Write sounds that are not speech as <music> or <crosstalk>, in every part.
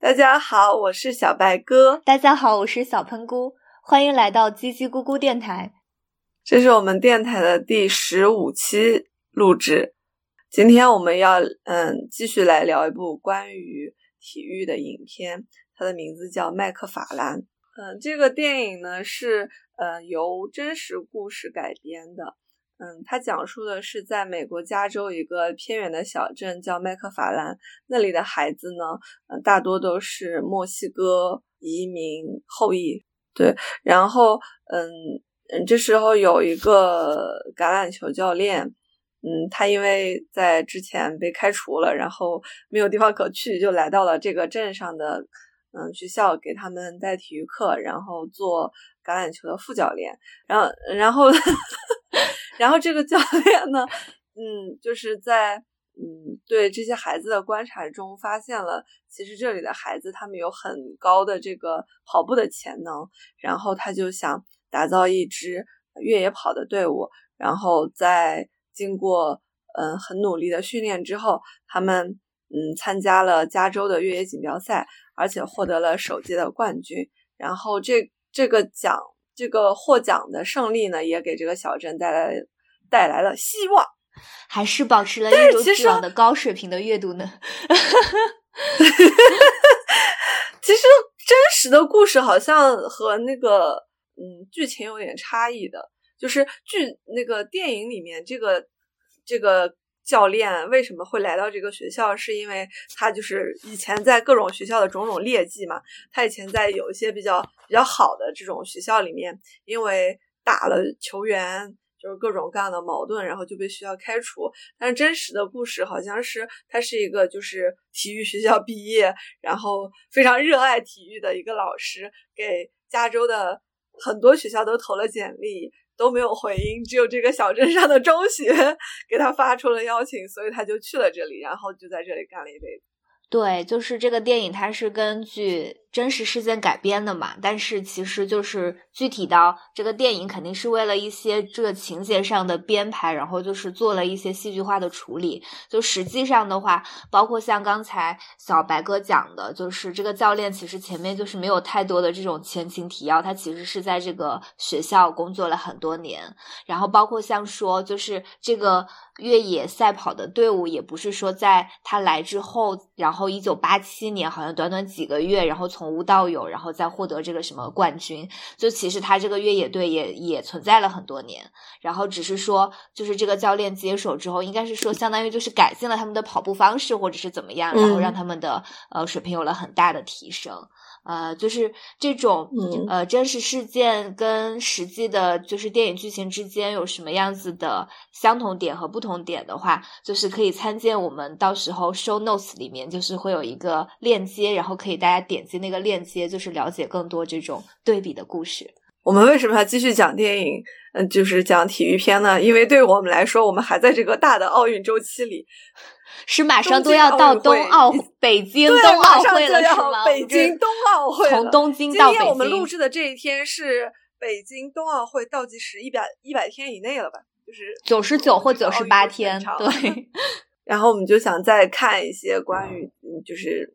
大家好，我是小白哥。大家好，我是小喷菇。欢迎来到叽叽咕咕电台。这是我们电台的第十五期录制。今天我们要嗯继续来聊一部关于体育的影片，它的名字叫《麦克法兰》。嗯，这个电影呢是呃由真实故事改编的。嗯，它讲述的是在美国加州一个偏远的小镇叫麦克法兰，那里的孩子呢，嗯，大多都是墨西哥移民后裔。对，然后嗯嗯，这时候有一个橄榄球教练，嗯，他因为在之前被开除了，然后没有地方可去，就来到了这个镇上的嗯学校，给他们带体育课，然后做橄榄球的副教练，然后然后。然后这个教练呢，嗯，就是在嗯对这些孩子的观察中，发现了其实这里的孩子他们有很高的这个跑步的潜能，然后他就想打造一支越野跑的队伍，然后在经过嗯很努力的训练之后，他们嗯参加了加州的越野锦标赛，而且获得了首届的冠军，然后这这个奖。这个获奖的胜利呢，也给这个小镇带来带来了希望，还是保持了一如既往的高水平的阅读呢。<laughs> 其实真实的故事好像和那个嗯剧情有点差异的，就是剧那个电影里面这个这个。教练为什么会来到这个学校？是因为他就是以前在各种学校的种种劣迹嘛。他以前在有一些比较比较好的这种学校里面，因为打了球员，就是各种各样的矛盾，然后就被学校开除。但真实的故事好像是他是一个就是体育学校毕业，然后非常热爱体育的一个老师，给加州的很多学校都投了简历。都没有回音，只有这个小镇上的中学 <laughs> 给他发出了邀请，所以他就去了这里，然后就在这里干了一辈子。对，就是这个电影，它是根据真实事件改编的嘛。但是其实就是具体到这个电影，肯定是为了一些这个情节上的编排，然后就是做了一些戏剧化的处理。就实际上的话，包括像刚才小白哥讲的，就是这个教练其实前面就是没有太多的这种前情提要，他其实是在这个学校工作了很多年。然后包括像说，就是这个。越野赛跑的队伍也不是说在他来之后，然后一九八七年好像短短几个月，然后从无到有，然后再获得这个什么冠军。就其实他这个越野队也也存在了很多年，然后只是说就是这个教练接手之后，应该是说相当于就是改进了他们的跑步方式或者是怎么样，然后让他们的呃水平有了很大的提升。呃，就是这种呃真实事件跟实际的，就是电影剧情之间有什么样子的相同点和不同点的话，就是可以参见我们到时候 show notes 里面，就是会有一个链接，然后可以大家点击那个链接，就是了解更多这种对比的故事。我们为什么要继续讲电影？嗯，就是讲体育片呢？因为对我们来说，我们还在这个大的奥运周期里。是马上都要到冬奥北京冬奥会了，是吗？北京冬奥会从东京到北京。今天我们录制的这一天是北京冬奥会倒计时一百一百天以内了吧？就是九十九或九十八天，对。<laughs> <laughs> 然后我们就想再看一些关于就是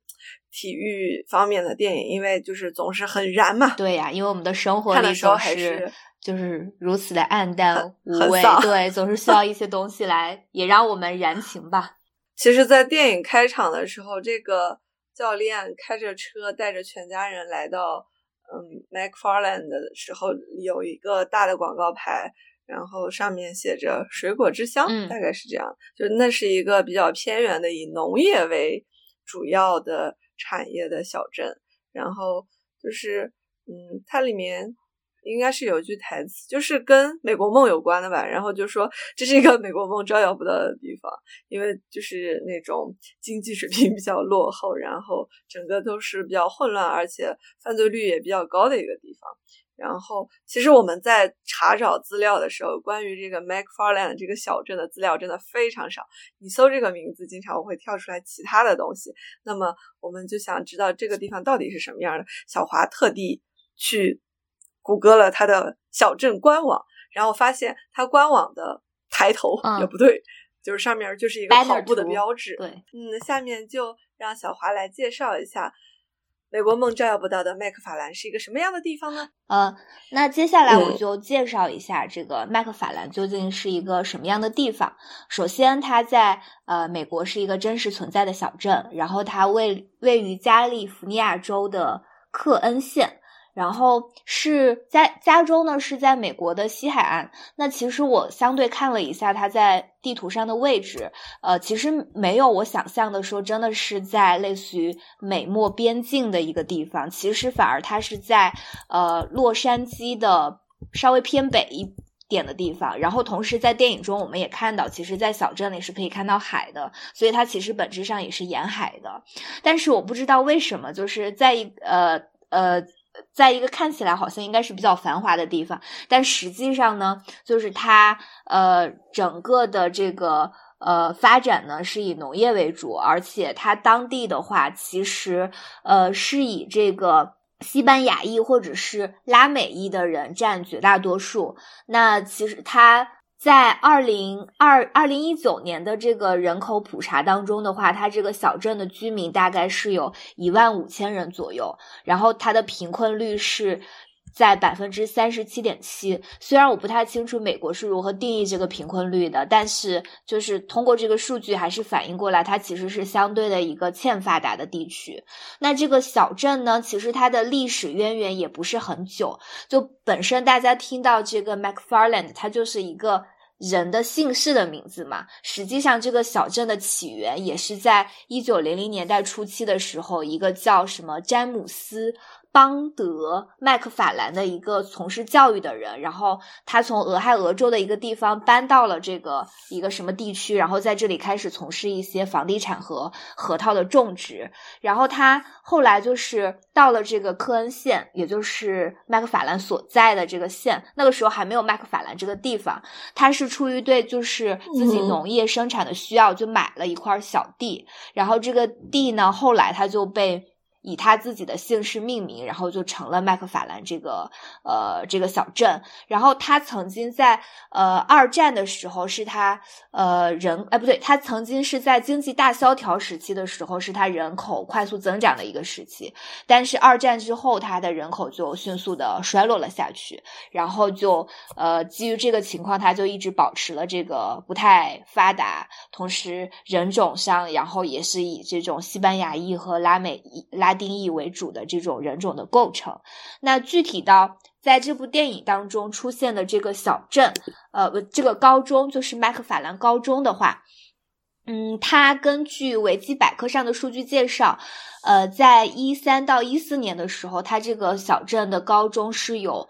体育方面的电影，因为就是总是很燃嘛。对呀，因为我们的生活里总是就是如此的暗淡无味，对，总是需要一些东西来也让我们燃情吧。其实，在电影开场的时候，这个教练开着车带着全家人来到嗯 McFarland 的时候，有一个大的广告牌，然后上面写着“水果之乡”，大概是这样。就那是一个比较偏远的，以农业为主要的产业的小镇。然后就是，嗯，它里面。应该是有一句台词，就是跟美国梦有关的吧。然后就说这是一个美国梦招摇不到的地方，因为就是那种经济水平比较落后，然后整个都是比较混乱，而且犯罪率也比较高的一个地方。然后其实我们在查找资料的时候，关于这个 MacFarland 这个小镇的资料真的非常少。你搜这个名字，经常我会跳出来其他的东西。那么我们就想知道这个地方到底是什么样的。小华特地去。谷歌了他的小镇官网，然后发现他官网的抬头也不对，就是上面就是一个跑步的标志。对，嗯，下面就让小华来介绍一下美国梦照耀不到的麦克法兰是一个什么样的地方呢？呃，那接下来我就介绍一下这个麦克法兰究竟是一个什么样的地方。首先，它在呃美国是一个真实存在的小镇，然后它位位于加利福尼亚州的克恩县。然后是在加州呢，是在美国的西海岸。那其实我相对看了一下它在地图上的位置，呃，其实没有我想象的说真的是在类似于美墨边境的一个地方。其实反而它是在呃洛杉矶的稍微偏北一点的地方。然后同时在电影中我们也看到，其实，在小镇里是可以看到海的，所以它其实本质上也是沿海的。但是我不知道为什么，就是在一呃呃。在一个看起来好像应该是比较繁华的地方，但实际上呢，就是它呃整个的这个呃发展呢是以农业为主，而且它当地的话其实呃是以这个西班牙裔或者是拉美裔的人占绝大多数。那其实它。在二零二二零一九年的这个人口普查当中的话，它这个小镇的居民大概是有一万五千人左右，然后它的贫困率是在百分之三十七点七。虽然我不太清楚美国是如何定义这个贫困率的，但是就是通过这个数据还是反映过来，它其实是相对的一个欠发达的地区。那这个小镇呢，其实它的历史渊源也不是很久，就本身大家听到这个 MacFarland，它就是一个。人的姓氏的名字嘛，实际上这个小镇的起源也是在一九零零年代初期的时候，一个叫什么詹姆斯。邦德麦克法兰的一个从事教育的人，然后他从俄亥俄州的一个地方搬到了这个一个什么地区，然后在这里开始从事一些房地产和核桃的种植。然后他后来就是到了这个科恩县，也就是麦克法兰所在的这个县。那个时候还没有麦克法兰这个地方，他是出于对就是自己农业生产的需要，就买了一块小地。然后这个地呢，后来他就被。以他自己的姓氏命名，然后就成了麦克法兰这个呃这个小镇。然后他曾经在呃二战的时候是他呃人哎不对，他曾经是在经济大萧条时期的时候是他人口快速增长的一个时期。但是二战之后，他的人口就迅速的衰落了下去。然后就呃基于这个情况，他就一直保持了这个不太发达，同时人种上，然后也是以这种西班牙裔和拉美裔拉。定义为主的这种人种的构成，那具体到在这部电影当中出现的这个小镇，呃，这个高中就是麦克法兰高中的话，嗯，它根据维基百科上的数据介绍，呃，在一三到一四年的时候，它这个小镇的高中是有。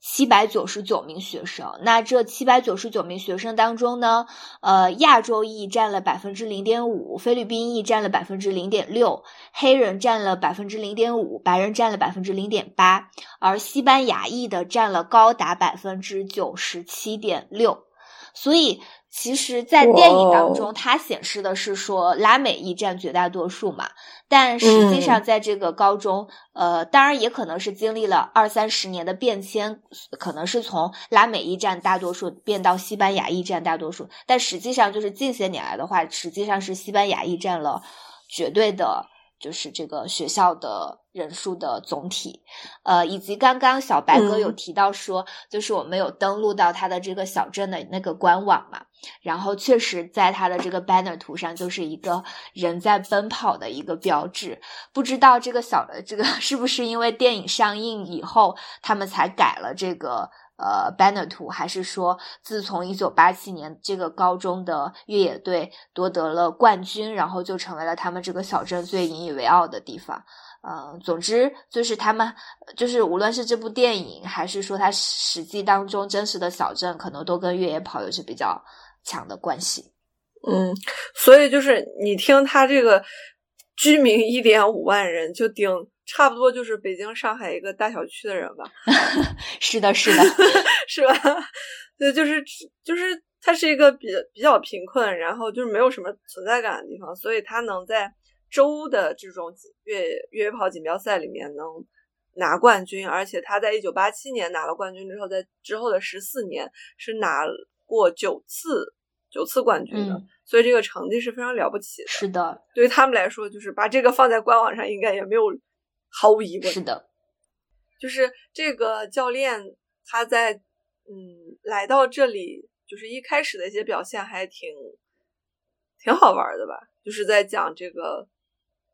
七百九十九名学生，那这七百九十九名学生当中呢，呃，亚洲裔占了百分之零点五，菲律宾裔占了百分之零点六，黑人占了百分之零点五，白人占了百分之零点八，而西班牙裔的占了高达百分之九十七点六，所以。其实，在电影当中，它显示的是说拉美裔占绝大多数嘛，但实际上，在这个高中，呃，当然也可能是经历了二三十年的变迁，可能是从拉美裔占大多数变到西班牙裔占大多数，但实际上就是近些年来的话，实际上是西班牙裔占了绝对的。就是这个学校的人数的总体，呃，以及刚刚小白哥有提到说，就是我们有登录到他的这个小镇的那个官网嘛，然后确实在他的这个 banner 图上就是一个人在奔跑的一个标志，不知道这个小的这个 <laughs> 是不是因为电影上映以后他们才改了这个。呃，banner 图还是说，自从一九八七年这个高中的越野队夺得了冠军，然后就成为了他们这个小镇最引以为傲的地方。嗯，总之就是他们，就是无论是这部电影，还是说它实际当中真实的小镇，可能都跟越野跑有着比较强的关系。嗯，所以就是你听他这个居民一点五万人就顶。差不多就是北京、上海一个大小区的人吧。<laughs> 是的，是的，<laughs> 是吧？对，就是就是，他是一个比比较贫困，然后就是没有什么存在感的地方，所以他能在州的这种越越野跑锦标赛里面能拿冠军，而且他在一九八七年拿了冠军之后，在之后的十四年是拿过九次九次冠军的，所以这个成绩是非常了不起的。是的，对于他们来说，就是把这个放在官网上，应该也没有。毫无疑问是的，就是这个教练他在嗯来到这里，就是一开始的一些表现还挺挺好玩的吧，就是在讲这个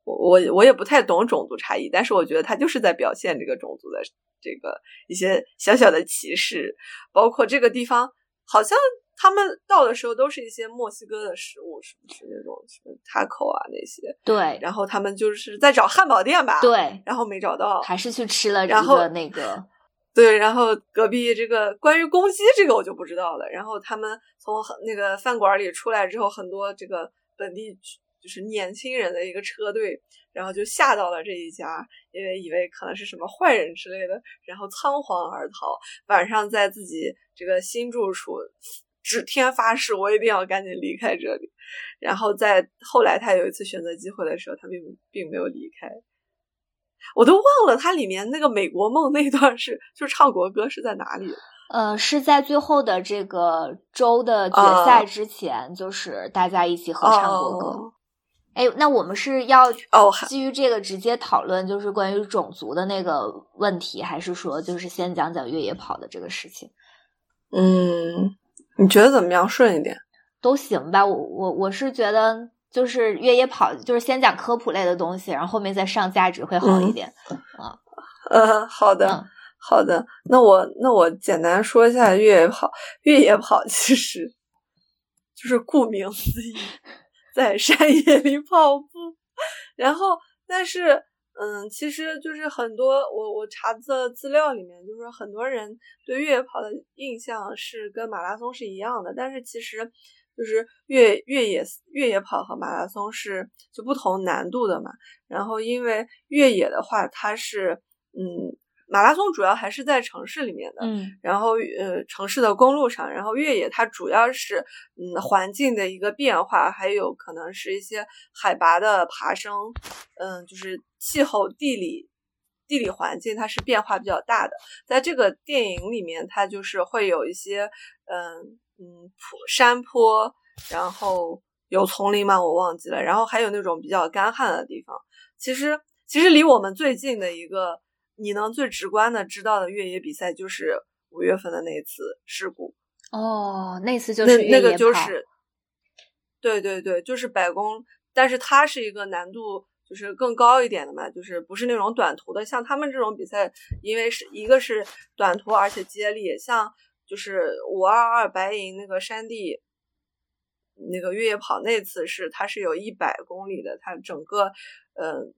我我我也不太懂种族差异，但是我觉得他就是在表现这个种族的这个一些小小的歧视，包括这个地方好像。他们到的时候都是一些墨西哥的食物，是不是那种什么 taco 啊那些？对。然后他们就是在找汉堡店吧？对。然后没找到，还是去吃了然后那个。对，然后隔壁这个关于公鸡这个我就不知道了。然后他们从那个饭馆里出来之后，很多这个本地就是年轻人的一个车队，然后就吓到了这一家，因为以为可能是什么坏人之类的，然后仓皇而逃。晚上在自己这个新住处。指天发誓，我一定要赶紧离开这里。然后在后来，他有一次选择机会的时候，他并并没有离开。我都忘了他里面那个美国梦那段是就唱国歌是在哪里？呃，是在最后的这个周的决赛之前，就是大家一起合唱国歌。哎，那我们是要哦基于这个直接讨论，就是关于种族的那个问题，还是说就是先讲讲越野跑的这个事情？嗯。你觉得怎么样？顺一点都行吧。我我我是觉得，就是越野跑，就是先讲科普类的东西，然后后面再上价值会好一点。啊，呃，<laughs> 好的，好的。那我那我简单说一下越野跑。越野跑其实就是顾名思义，在山野里跑步。然后，但是。嗯，其实就是很多我我查的资料里面，就是很多人对越野跑的印象是跟马拉松是一样的，但是其实就是越越野越野跑和马拉松是就不同难度的嘛。然后因为越野的话，它是嗯。马拉松主要还是在城市里面的，嗯，然后呃城市的公路上，然后越野它主要是嗯环境的一个变化，还有可能是一些海拔的爬升，嗯，就是气候、地理、地理环境它是变化比较大的。在这个电影里面，它就是会有一些嗯嗯坡山坡，然后有丛林吗？我忘记了，然后还有那种比较干旱的地方。其实其实离我们最近的一个。你能最直观的知道的越野比赛就是五月份的那次事故哦，那次就是那那个就是，对对对，就是百公，但是它是一个难度就是更高一点的嘛，就是不是那种短途的，像他们这种比赛，因为是一个是短途而且接力，像就是五二二白银那个山地那个越野跑那次是它是有一百公里的，它整个嗯。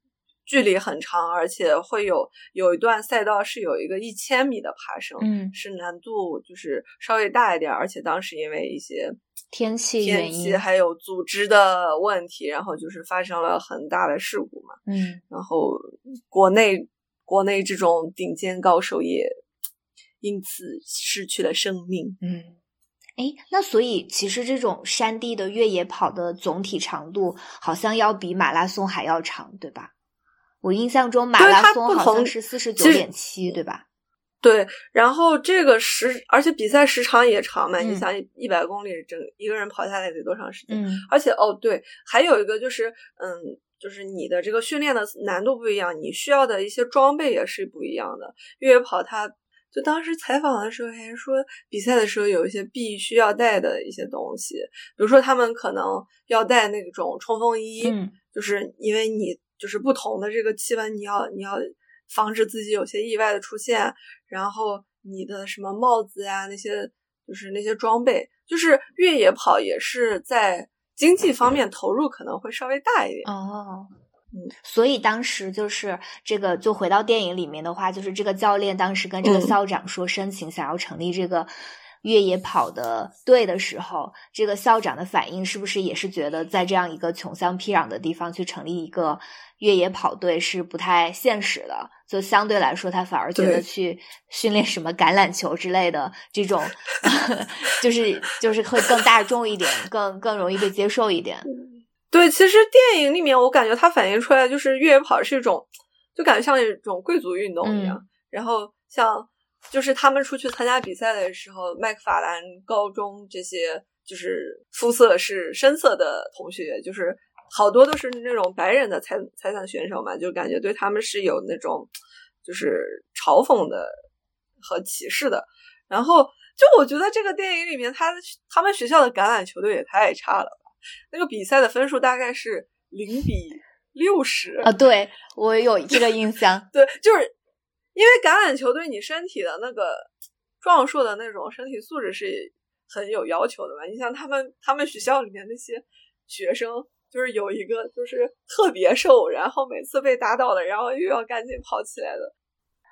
距离很长，而且会有有一段赛道是有一个一千米的爬升，嗯，是难度就是稍微大一点，而且当时因为一些天气天气还有组织的问题，然后就是发生了很大的事故嘛，嗯，然后国内国内这种顶尖高手也因此失去了生命，嗯，哎，那所以其实这种山地的越野跑的总体长度好像要比马拉松还要长，对吧？我印象中马拉松好像是四十九点七，对吧？对，然后这个时，而且比赛时长也长嘛。你想，一百公里，整一个人跑下来得多长时间？嗯。而且哦，对，还有一个就是，嗯，就是你的这个训练的难度不一样，你需要的一些装备也是不一样的。越野跑，它就当时采访的时候还说，比赛的时候有一些必须要带的一些东西，比如说他们可能要带那种冲锋衣，就是因为你。就是不同的这个气温，你要你要防止自己有些意外的出现，然后你的什么帽子呀那些，就是那些装备，就是越野跑也是在经济方面投入可能会稍微大一点哦，嗯，所以当时就是这个，就回到电影里面的话，就是这个教练当时跟这个校长说申请想要成立这个。越野跑的队的时候，这个校长的反应是不是也是觉得在这样一个穷乡僻壤的地方去成立一个越野跑队是不太现实的？就相对来说，他反而觉得去训练什么橄榄球之类的这种，<laughs> 就是就是会更大众一点，更更容易被接受一点。对，其实电影里面我感觉它反映出来就是越野跑是一种，就感觉像一种贵族运动一样。然后像。就是他们出去参加比赛的时候，麦克法兰高中这些就是肤色是深色的同学，就是好多都是那种白人的猜猜猜选手嘛，就感觉对他们是有那种就是嘲讽的和歧视的。然后就我觉得这个电影里面，他他们学校的橄榄球队也太差了吧？那个比赛的分数大概是零比六十啊，对我有这个印象。<laughs> 对，就是因为橄榄球对你身体的那个壮硕的那种身体素质是很有要求的嘛。你像他们他们学校里面那些学生。就是有一个，就是特别瘦，然后每次被打倒了，然后又要赶紧跑起来的。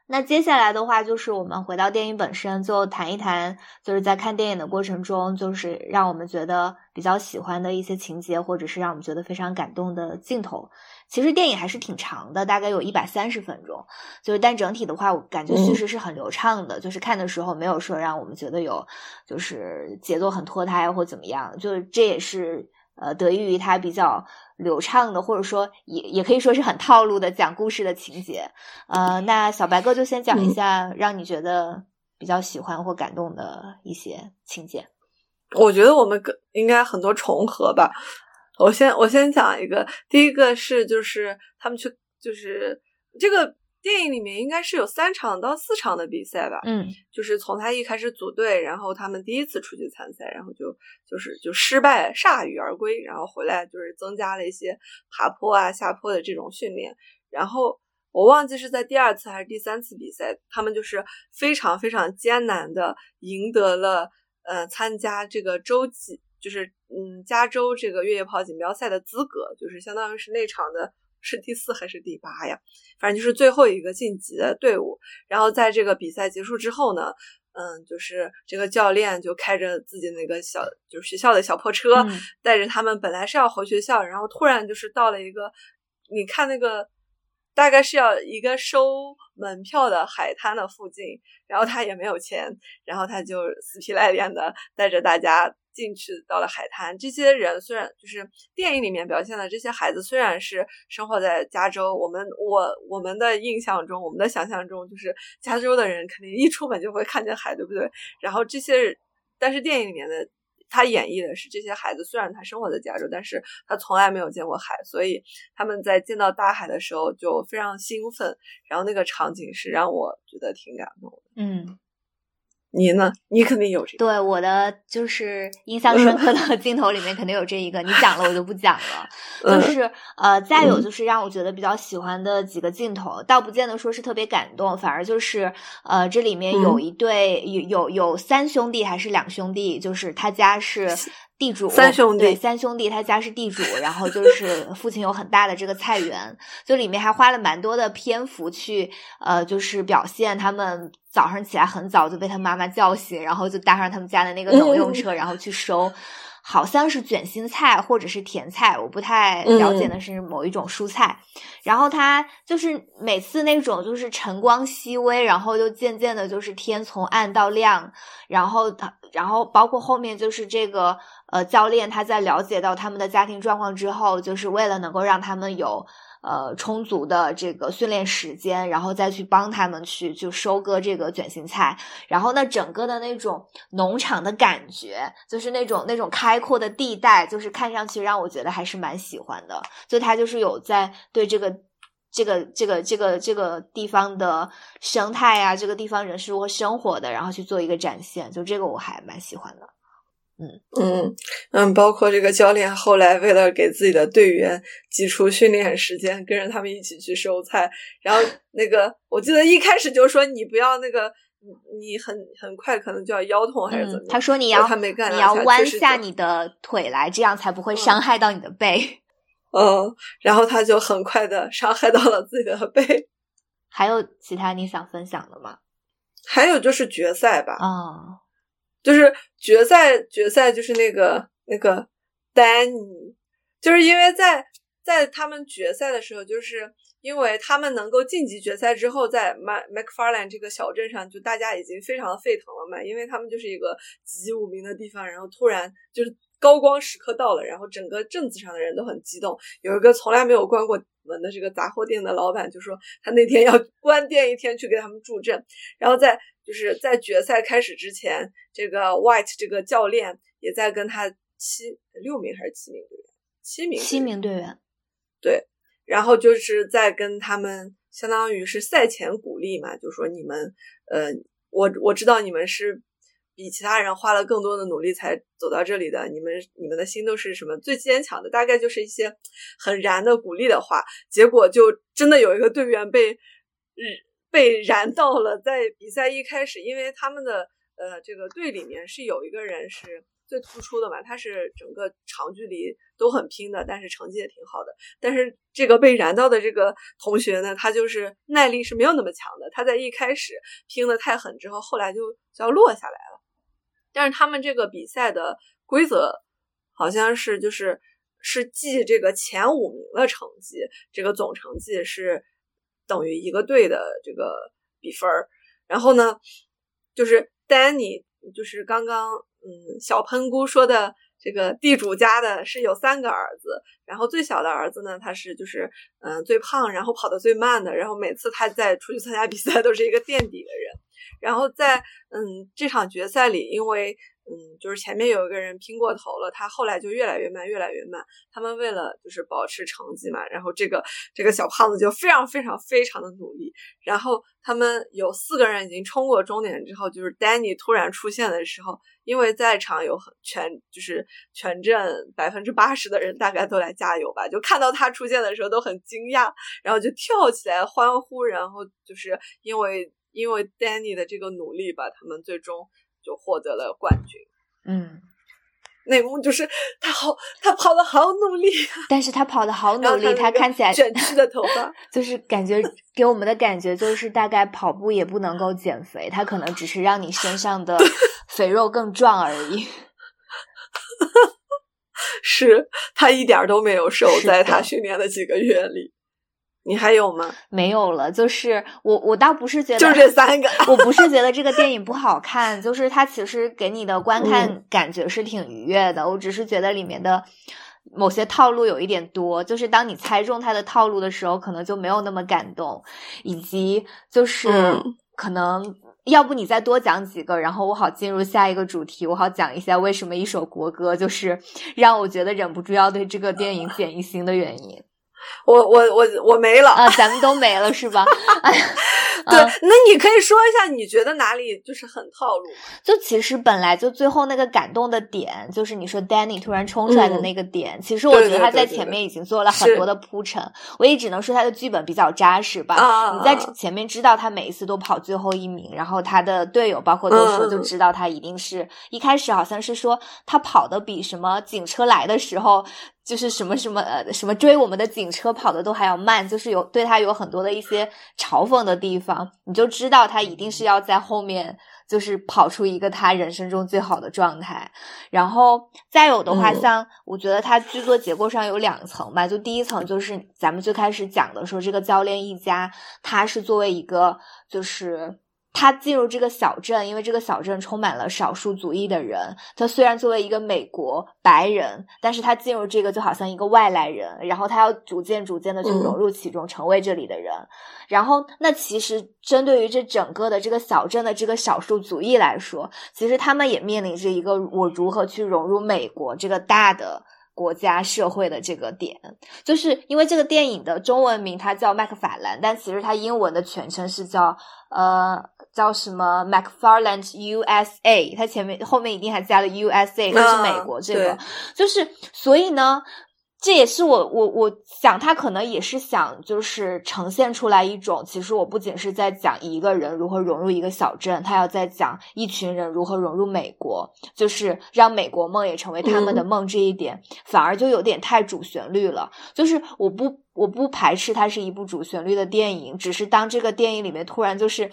那接下来的话，就是我们回到电影本身，就谈一谈，就是在看电影的过程中，就是让我们觉得比较喜欢的一些情节，或者是让我们觉得非常感动的镜头。其实电影还是挺长的，大概有一百三十分钟。就是但整体的话，我感觉叙事是很流畅的，就是看的时候没有说让我们觉得有就是节奏很拖沓或怎么样。就是这也是。呃，得益于它比较流畅的，或者说也也可以说是很套路的讲故事的情节。呃，那小白哥就先讲一下让你觉得比较喜欢或感动的一些情节。我觉得我们应该很多重合吧。我先我先讲一个，第一个是就是他们去就是这个。电影里面应该是有三场到四场的比赛吧，嗯，就是从他一开始组队，然后他们第一次出去参赛，然后就就是就失败铩羽而归，然后回来就是增加了一些爬坡啊、下坡的这种训练，然后我忘记是在第二次还是第三次比赛，他们就是非常非常艰难的赢得了呃参加这个洲际，就是嗯加州这个越野跑锦标赛的资格，就是相当于是那场的。是第四还是第八呀？反正就是最后一个晋级的队伍。然后在这个比赛结束之后呢，嗯，就是这个教练就开着自己那个小就是学校的小破车，带着他们本来是要回学校，然后突然就是到了一个，你看那个大概是要一个收门票的海滩的附近，然后他也没有钱，然后他就死皮赖脸的带着大家。进去到了海滩，这些人虽然就是电影里面表现的这些孩子，虽然是生活在加州，我们我我们的印象中，我们的想象中，就是加州的人肯定一出门就会看见海，对不对？然后这些，但是电影里面的他演绎的是这些孩子，虽然他生活在加州，但是他从来没有见过海，所以他们在见到大海的时候就非常兴奋，然后那个场景是让我觉得挺感动的，嗯。你呢？你肯定有这个。对我的就是印象深刻的 <laughs> 镜头里面肯定有这一个，你讲了我就不讲了。<laughs> 就是呃，再有就是让我觉得比较喜欢的几个镜头，倒不见得说是特别感动，反而就是呃，这里面有一对有有有三兄弟还是两兄弟，就是他家是。地主三兄弟，对三兄弟，他家是地主，然后就是父亲有很大的这个菜园，就里面还花了蛮多的篇幅去呃，就是表现他们早上起来很早就被他妈妈叫醒，然后就搭上他们家的那个农用车，<laughs> 然后去收。好像是卷心菜或者是甜菜，我不太了解的是某一种蔬菜。然后他就是每次那种就是晨光熹微，然后又渐渐的就是天从暗到亮，然后他然后包括后面就是这个呃教练他在了解到他们的家庭状况之后，就是为了能够让他们有。呃，充足的这个训练时间，然后再去帮他们去就收割这个卷心菜，然后呢，整个的那种农场的感觉，就是那种那种开阔的地带，就是看上去让我觉得还是蛮喜欢的。就他就是有在对这个这个这个这个这个地方的生态啊，这个地方人是如何生活的，然后去做一个展现，就这个我还蛮喜欢的。嗯嗯嗯，包括这个教练后来为了给自己的队员挤出训练时间，跟着他们一起去收菜。然后那个我记得一开始就说你不要那个，你很很快可能就要腰痛还是怎么？他说你要他没干，你要弯下你的腿来，这样才不会伤害到你的背。嗯，然后他就很快的伤害到了自己的背。<laughs> 还有其他你想分享的吗？还有就是决赛吧。啊。就是决赛，决赛就是那个那个丹尼，就是因为在在他们决赛的时候，就是因为他们能够晋级决赛之后，在麦麦克法兰这个小镇上，就大家已经非常的沸腾了嘛，因为他们就是一个籍无名的地方，然后突然就是高光时刻到了，然后整个镇子上的人都很激动。有一个从来没有关过门的这个杂货店的老板就说，他那天要关店一天去给他们助阵，然后在。就是在决赛开始之前，这个 White 这个教练也在跟他七六名还是七名队员七名七名队员，对，然后就是在跟他们相当于是赛前鼓励嘛，就说你们呃，我我知道你们是。比其他人花了更多的努力才走到这里的，你们你们的心都是什么最坚强的？大概就是一些很燃的鼓励的话。结果就真的有一个队员被被燃到了，在比赛一开始，因为他们的呃这个队里面是有一个人是最突出的嘛，他是整个长距离都很拼的，但是成绩也挺好的。但是这个被燃到的这个同学呢，他就是耐力是没有那么强的。他在一开始拼的太狠之后，后来就就要落下来了。但是他们这个比赛的规则好像是就是是记这个前五名的成绩，这个总成绩是等于一个队的这个比分儿。然后呢，就是丹尼，就是刚刚嗯小喷菇说的这个地主家的是有三个儿子，然后最小的儿子呢，他是就是嗯最胖，然后跑得最慢的，然后每次他在出去参加比赛都是一个垫底的人。然后在嗯这场决赛里，因为嗯就是前面有一个人拼过头了，他后来就越来越慢，越来越慢。他们为了就是保持成绩嘛，然后这个这个小胖子就非常非常非常的努力。然后他们有四个人已经冲过终点之后，就是 Danny 突然出现的时候，因为在场有很全就是全镇百分之八十的人大概都来加油吧，就看到他出现的时候都很惊讶，然后就跳起来欢呼，然后就是因为。因为 Danny 的这个努力吧，他们最终就获得了冠军。嗯，内幕就是他好，他跑的好努力，但是他跑的好努力，他看起来卷曲的头发，<laughs> 就是感觉给我们的感觉就是大概跑步也不能够减肥，他可能只是让你身上的 <laughs> 肥肉更壮而已。<laughs> 是他一点都没有瘦，在他训练的几个月里。你还有吗？没有了，就是我，我倒不是觉得就这三个，我不是觉得这个电影不好看，就是它其实给你的观看感觉是挺愉悦的。我只是觉得里面的某些套路有一点多，就是当你猜中它的套路的时候，可能就没有那么感动，以及就是可能要不你再多讲几个，然后我好进入下一个主题，我好讲一下为什么一首国歌就是让我觉得忍不住要对这个电影减一星的原因。我我我我没了啊，咱们都没了是吧？哎呀，<laughs> 对，那你可以说一下，你觉得哪里就是很套路？就其实本来就最后那个感动的点，就是你说 Danny 突然冲出来的那个点。其实我觉得他在前面已经做了很多的铺陈，我也只能说他的剧本比较扎实吧。你在前面知道他每一次都跑最后一名，然后他的队友包括都说就知道他一定是一开始好像是说他跑的比什么警车来的时候。就是什么什么呃什么追我们的警车跑的都还要慢，就是有对他有很多的一些嘲讽的地方，你就知道他一定是要在后面就是跑出一个他人生中最好的状态。然后再有的话，像我觉得他剧作结构上有两层吧，就第一层就是咱们最开始讲的说这个教练一家，他是作为一个就是。他进入这个小镇，因为这个小镇充满了少数族裔的人。他虽然作为一个美国白人，但是他进入这个就好像一个外来人，然后他要逐渐逐渐的去融入其中，成为这里的人。然后，那其实针对于这整个的这个小镇的这个少数族裔来说，其实他们也面临着一个我如何去融入美国这个大的国家社会的这个点。就是因为这个电影的中文名它叫麦克法兰，但其实它英文的全称是叫呃。叫什么 Macfarland USA？它前面后面一定还加了 USA，就是美国这个，就是所以呢。这也是我我我想，他可能也是想，就是呈现出来一种，其实我不仅是在讲一个人如何融入一个小镇，他要在讲一群人如何融入美国，就是让美国梦也成为他们的梦这一点，反而就有点太主旋律了。就是我不我不排斥它是一部主旋律的电影，只是当这个电影里面突然就是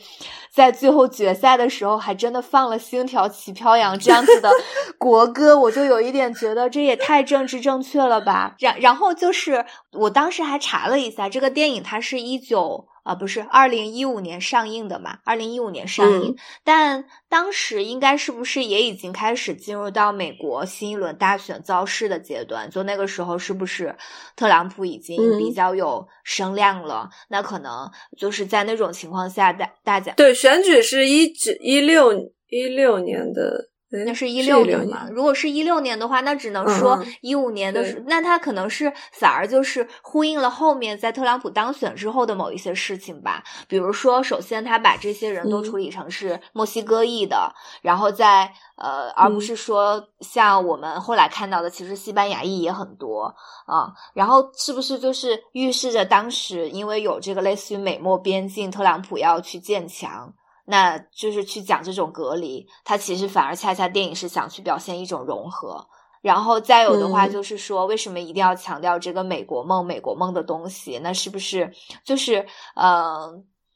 在最后决赛的时候，还真的放了《星条旗飘扬》这样子的 <laughs> 国歌，我就有一点觉得这也太政治正确了吧。然然后就是，我当时还查了一下，这个电影它是一九啊，不是二零一五年上映的嘛？二零一五年上映，但当时应该是不是也已经开始进入到美国新一轮大选造势的阶段？就那个时候，是不是特朗普已经比较有声量了？那可能就是在那种情况下，大大家对选举是一九一六一六年的。那是一六年嘛？如果是一六年的话，那只能说一五年的时，那他可能是反而就是呼应了后面在特朗普当选之后的某一些事情吧。比如说，首先他把这些人都处理成是墨西哥裔的，然后在呃，而不是说像我们后来看到的，其实西班牙裔也很多啊。然后是不是就是预示着当时因为有这个类似于美墨边境，特朗普要去建墙？那就是去讲这种隔离，它其实反而恰恰电影是想去表现一种融合。然后再有的话，就是说为什么一定要强调这个美国梦、美国梦的东西？那是不是就是呃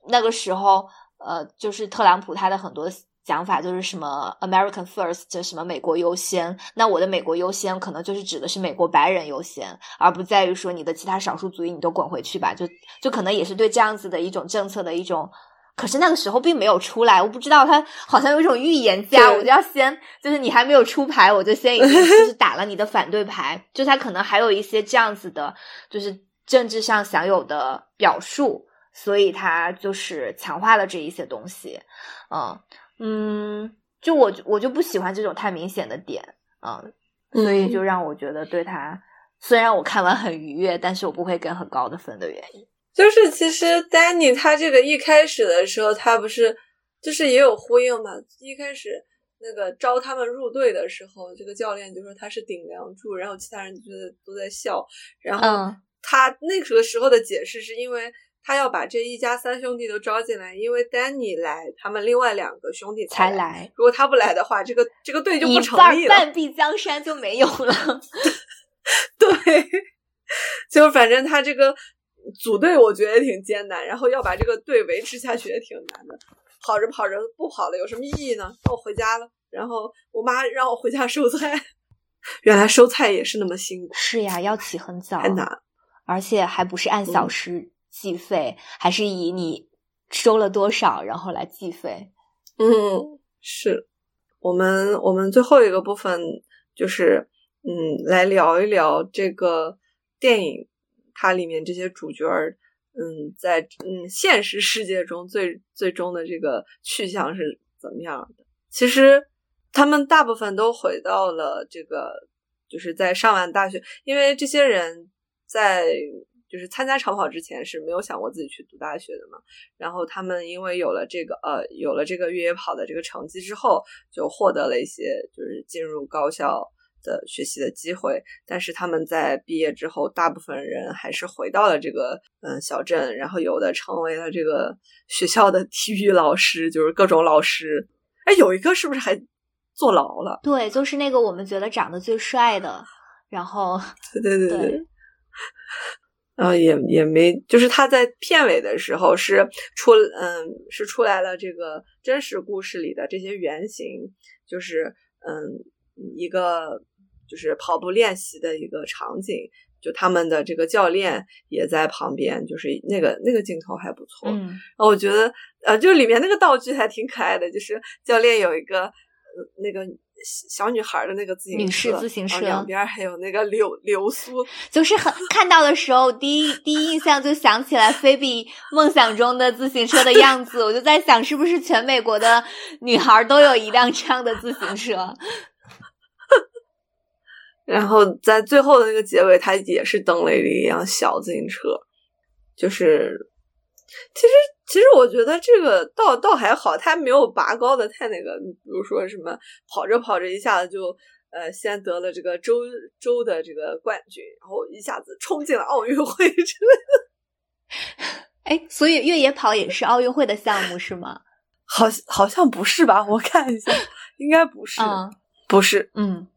那个时候呃就是特朗普他的很多讲法就是什么 American First，就什么美国优先？那我的美国优先可能就是指的是美国白人优先，而不在于说你的其他少数族裔你都滚回去吧？就就可能也是对这样子的一种政策的一种。可是那个时候并没有出来，我不知道他好像有一种预言家，我就要先就是你还没有出牌，我就先已经就是打了你的反对牌，<laughs> 就他可能还有一些这样子的，就是政治上享有的表述，所以他就是强化了这一些东西，嗯嗯，就我我就不喜欢这种太明显的点，嗯，所以就让我觉得对他虽然我看完很愉悦，但是我不会给很高的分的原因。就是其实丹尼他这个一开始的时候，他不是就是也有呼应嘛。一开始那个招他们入队的时候，这个教练就说他是顶梁柱，然后其他人觉得都在笑。然后他那个时候的解释是因为他要把这一家三兄弟都招进来，因为丹尼来，他们另外两个兄弟才来。如果他不来的话，这个这个队就不成立了，半壁江山就没有了。<laughs> 对，<laughs> 就反正他这个。组队我觉得也挺艰难，然后要把这个队维持下去也挺难的。跑着跑着不跑了有什么意义呢？那我回家了。然后我妈让我回家收菜，<laughs> 原来收菜也是那么辛苦。是呀，要起很早，太难，而且还不是按小时计费，还是以你收了多少然后来计费。嗯，是我们我们最后一个部分就是嗯，来聊一聊这个电影。它里面这些主角儿，嗯，在嗯现实世界中最最终的这个去向是怎么样的？其实他们大部分都回到了这个，就是在上完大学，因为这些人在就是参加长跑之前是没有想过自己去读大学的嘛。然后他们因为有了这个呃有了这个越野跑的这个成绩之后，就获得了一些就是进入高校。的学习的机会，但是他们在毕业之后，大部分人还是回到了这个嗯小镇，然后有的成为了这个 <laughs> 学校的体育老师，就是各种老师。哎，有一个是不是还坐牢了？对，就是那个我们觉得长得最帅的，然后 <laughs> 对对对对，然后也也没，就是他在片尾的时候是出嗯是出来了这个真实故事里的这些原型，就是嗯一个。就是跑步练习的一个场景，就他们的这个教练也在旁边，就是那个那个镜头还不错。嗯，然后我觉得，呃，就里面那个道具还挺可爱的，就是教练有一个那个小女孩的那个自行车，女士自行车，两边还有那个流流苏，就是很看到的时候，第一第一印象就想起来菲比梦想中的自行车的样子，我就在想，是不是全美国的女孩都有一辆这样的自行车？然后在最后的那个结尾，他也是蹬了一辆小自行车，就是，其实其实我觉得这个倒倒还好，他没有拔高的太那个，比如说什么跑着跑着一下子就呃先得了这个周周的这个冠军，然后一下子冲进了奥运会之类的。哎，所以越野跑也是奥运会的项目是吗？好好像不是吧？我看一下，应该不是，不是，嗯。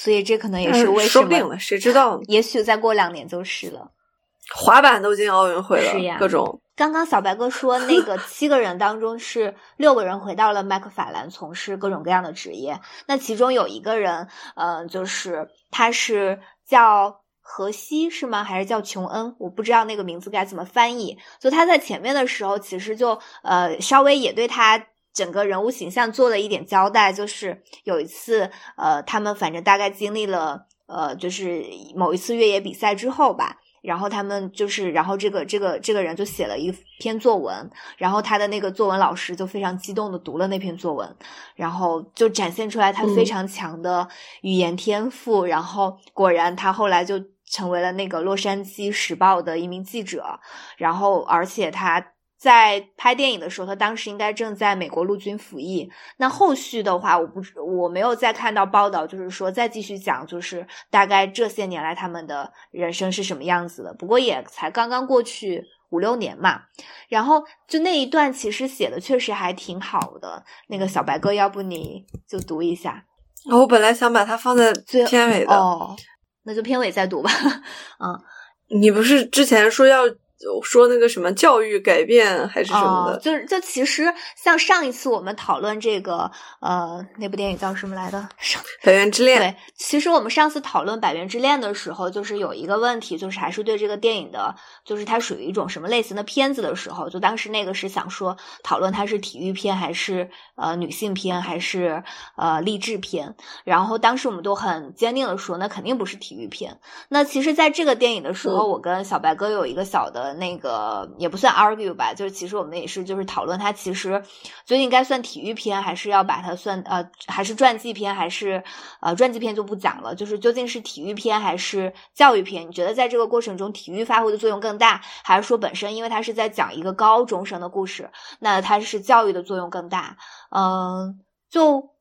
所以这可能也是为什么？说不定了，谁知道？<laughs> 也许再过两年就是了。<laughs> 滑板都进奥运会了，是呀。各种。刚刚小白哥说，那个 <laughs> 七个人当中是六个人回到了麦克法兰从事各种各样的职业。那其中有一个人，嗯，就是他是叫荷西是吗？还是叫琼恩？我不知道那个名字该怎么翻译。就他在前面的时候，其实就呃稍微也对他。整个人物形象做了一点交代，就是有一次，呃，他们反正大概经历了，呃，就是某一次越野比赛之后吧，然后他们就是，然后这个这个这个人就写了一篇作文，然后他的那个作文老师就非常激动的读了那篇作文，然后就展现出来他非常强的语言天赋，然后果然他后来就成为了那个《洛杉矶时报》的一名记者，然后而且他。在拍电影的时候，他当时应该正在美国陆军服役。那后续的话，我不我没有再看到报道，就是说再继续讲，就是大概这些年来他们的人生是什么样子的。不过也才刚刚过去五六年嘛。然后就那一段其实写的确实还挺好的。那个小白哥，要不你就读一下？我本来想把它放在片尾的，哦，那就片尾再读吧。<laughs> 嗯，你不是之前说要？就说那个什么教育改变还是什么的，就是就其实像上一次我们讨论这个呃那部电影叫什么来的《百元之恋》。对，其实我们上次讨论《百元之恋》的时候，就是有一个问题，就是还是对这个电影的，就是它属于一种什么类型的片子的时候，就当时那个是想说讨论它是体育片还是呃女性片还是呃励志片，然后当时我们都很坚定的说，那肯定不是体育片。那其实在这个电影的时候，我跟小白哥有一个小的。那个也不算 argue 吧，就是其实我们也是就是讨论它其实究竟该算体育片，还是要把它算呃还是传记片，还是呃传记片就不讲了，就是究竟是体育片还是教育片？你觉得在这个过程中体育发挥的作用更大，还是说本身因为它是在讲一个高中生的故事，那它是教育的作用更大？嗯，就。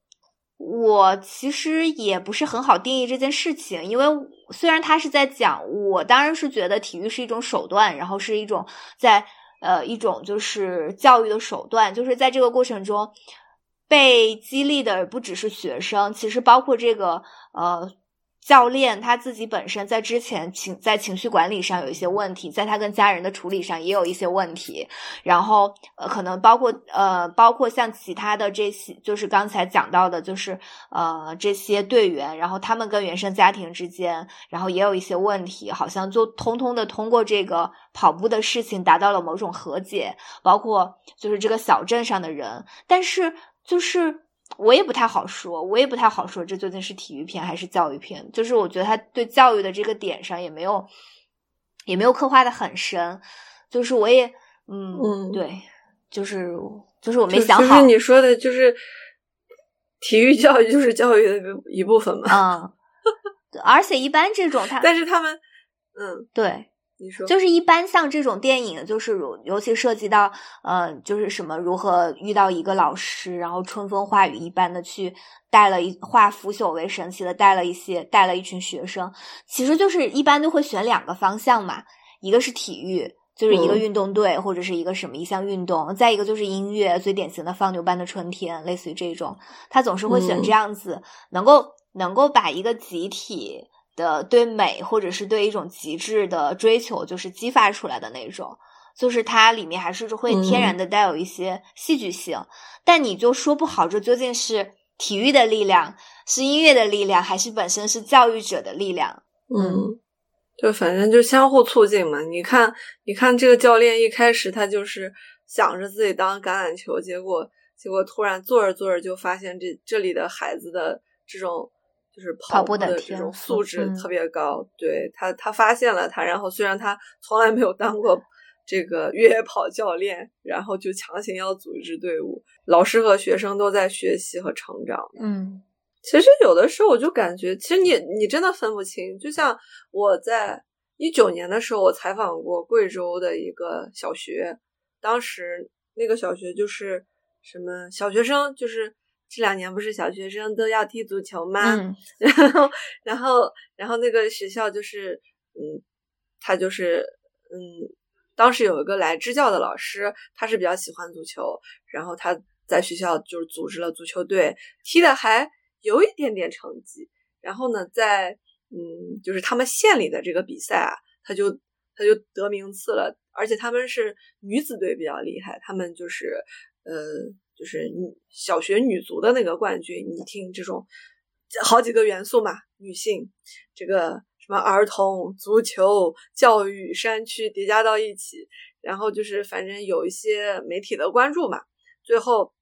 我其实也不是很好定义这件事情，因为虽然他是在讲，我当然是觉得体育是一种手段，然后是一种在呃一种就是教育的手段，就是在这个过程中被激励的不只是学生，其实包括这个呃。教练他自己本身在之前情在情绪管理上有一些问题，在他跟家人的处理上也有一些问题，然后呃可能包括呃包括像其他的这些，就是刚才讲到的，就是呃这些队员，然后他们跟原生家庭之间，然后也有一些问题，好像就通通的通过这个跑步的事情达到了某种和解，包括就是这个小镇上的人，但是就是。我也不太好说，我也不太好说，这究竟是体育片还是教育片？就是我觉得他对教育的这个点上也没有，也没有刻画的很深。就是我也，嗯嗯，对，就是就是我没想好。就是你说的，就是体育教育就是教育的一部分嘛。嗯，而且一般这种 <laughs> 他，但是他们，嗯，对。你说，就是一般像这种电影，就是如尤其涉及到，呃，就是什么如何遇到一个老师，然后春风化雨一般的去带了一化腐朽为神奇的带了一些带了一群学生，其实就是一般都会选两个方向嘛，一个是体育，就是一个运动队或者是一个什么一项运动，再一个就是音乐，最典型的放牛班的春天，类似于这种，他总是会选这样子，能够能够把一个集体。的对美或者是对一种极致的追求，就是激发出来的那种，就是它里面还是会天然的带有一些戏剧性，但你就说不好这究竟是体育的力量，是音乐的力量，还是本身是教育者的力量？嗯，就反正就相互促进嘛。你看，你看这个教练一开始他就是想着自己当橄榄球，结果结果突然做着做着就发现这这里的孩子的这种。就是跑步的这种素质特别高，对他，他发现了他，然后虽然他从来没有当过这个越野跑教练，然后就强行要组织队伍，老师和学生都在学习和成长。嗯，其实有的时候我就感觉，其实你你真的分不清。就像我在一九年的时候，我采访过贵州的一个小学，当时那个小学就是什么小学生就是。这两年不是小学生都要踢足球吗？<laughs> 然后，然后，然后那个学校就是，嗯，他就是，嗯，当时有一个来支教的老师，他是比较喜欢足球，然后他在学校就是组织了足球队，踢的还有一点点成绩。然后呢，在嗯，就是他们县里的这个比赛啊，他就他就得名次了，而且他们是女子队比较厉害，他们就是呃。就是女小学女足的那个冠军，你听这种好几个元素嘛，女性这个什么儿童足球教育山区叠加到一起，然后就是反正有一些媒体的关注嘛，最后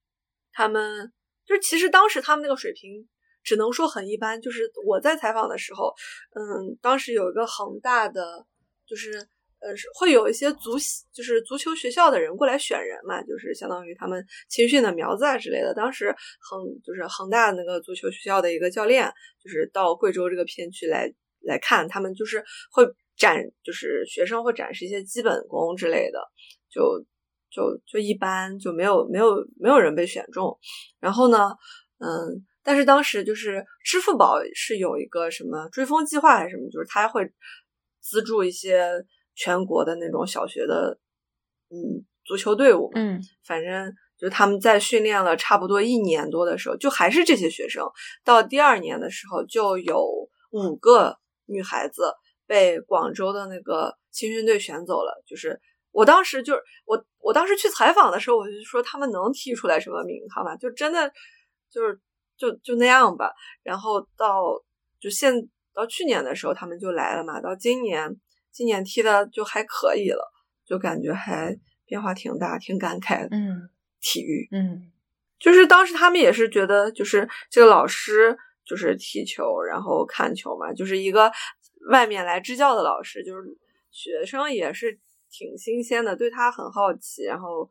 他们就是其实当时他们那个水平只能说很一般，就是我在采访的时候，嗯，当时有一个恒大的就是呃是会有一些足就是足球学校的人过来选人嘛，就是相当于他们青训的苗子啊之类的。当时恒就是恒大那个足球学校的一个教练，就是到贵州这个片区来来看，他们就是会展，就是学生会展示一些基本功之类的，就就就一般，就没有没有没有人被选中。然后呢，嗯。但是当时就是支付宝是有一个什么追风计划还是什么，就是他会资助一些全国的那种小学的嗯足球队伍，嗯，反正就他们在训练了差不多一年多的时候，就还是这些学生，到第二年的时候就有五个女孩子被广州的那个青训队选走了。就是我当时就是我我当时去采访的时候，我就说他们能踢出来什么名堂吗？就真的就是。就就那样吧，然后到就现到去年的时候，他们就来了嘛。到今年，今年踢的就还可以了，就感觉还变化挺大，挺感慨的。嗯，体育，嗯，就是当时他们也是觉得，就是这个老师就是踢球，然后看球嘛，就是一个外面来支教的老师，就是学生也是挺新鲜的，对他很好奇，然后。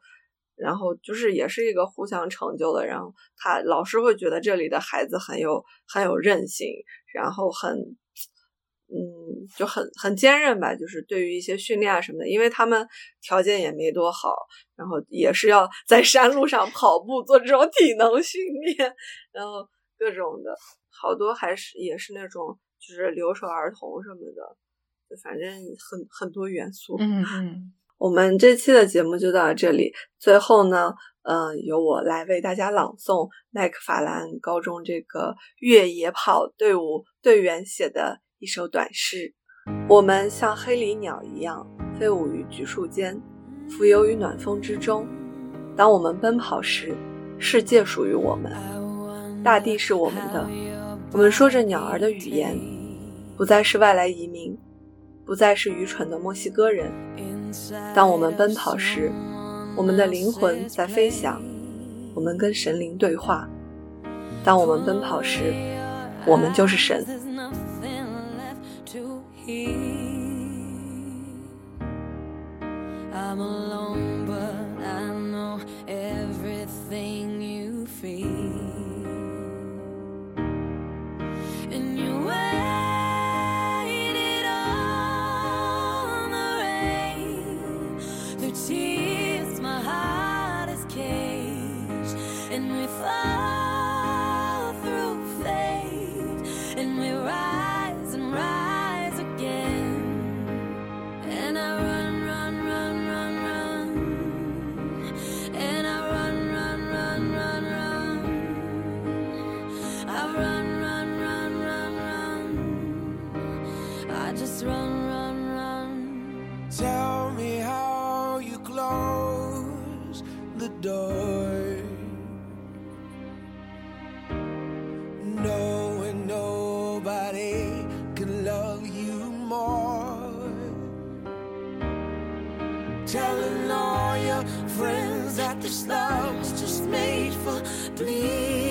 然后就是也是一个互相成就的，然后他老师会觉得这里的孩子很有很有韧性，然后很嗯就很很坚韧吧，就是对于一些训练啊什么的，因为他们条件也没多好，然后也是要 <laughs> 在山路上跑步做这种体能训练，然后各种的好多还是也是那种就是留守儿童什么的，就反正很很多元素，嗯 <laughs> 嗯。我们这期的节目就到这里。最后呢，嗯，由我来为大家朗诵麦克法兰高中这个越野跑队伍队员写的一首短诗：我们像黑鹂鸟一样飞舞于橘树间，浮游于暖风之中。当我们奔跑时，世界属于我们，大地是我们的。我们说着鸟儿的语言，不再是外来移民，不再是愚蠢的墨西哥人。当我们奔跑时，我们的灵魂在飞翔，我们跟神灵对话。当我们奔跑时，我们就是神。I'm alone, but I know everything you feel. Telling all your friends that this love was just made for bleeding.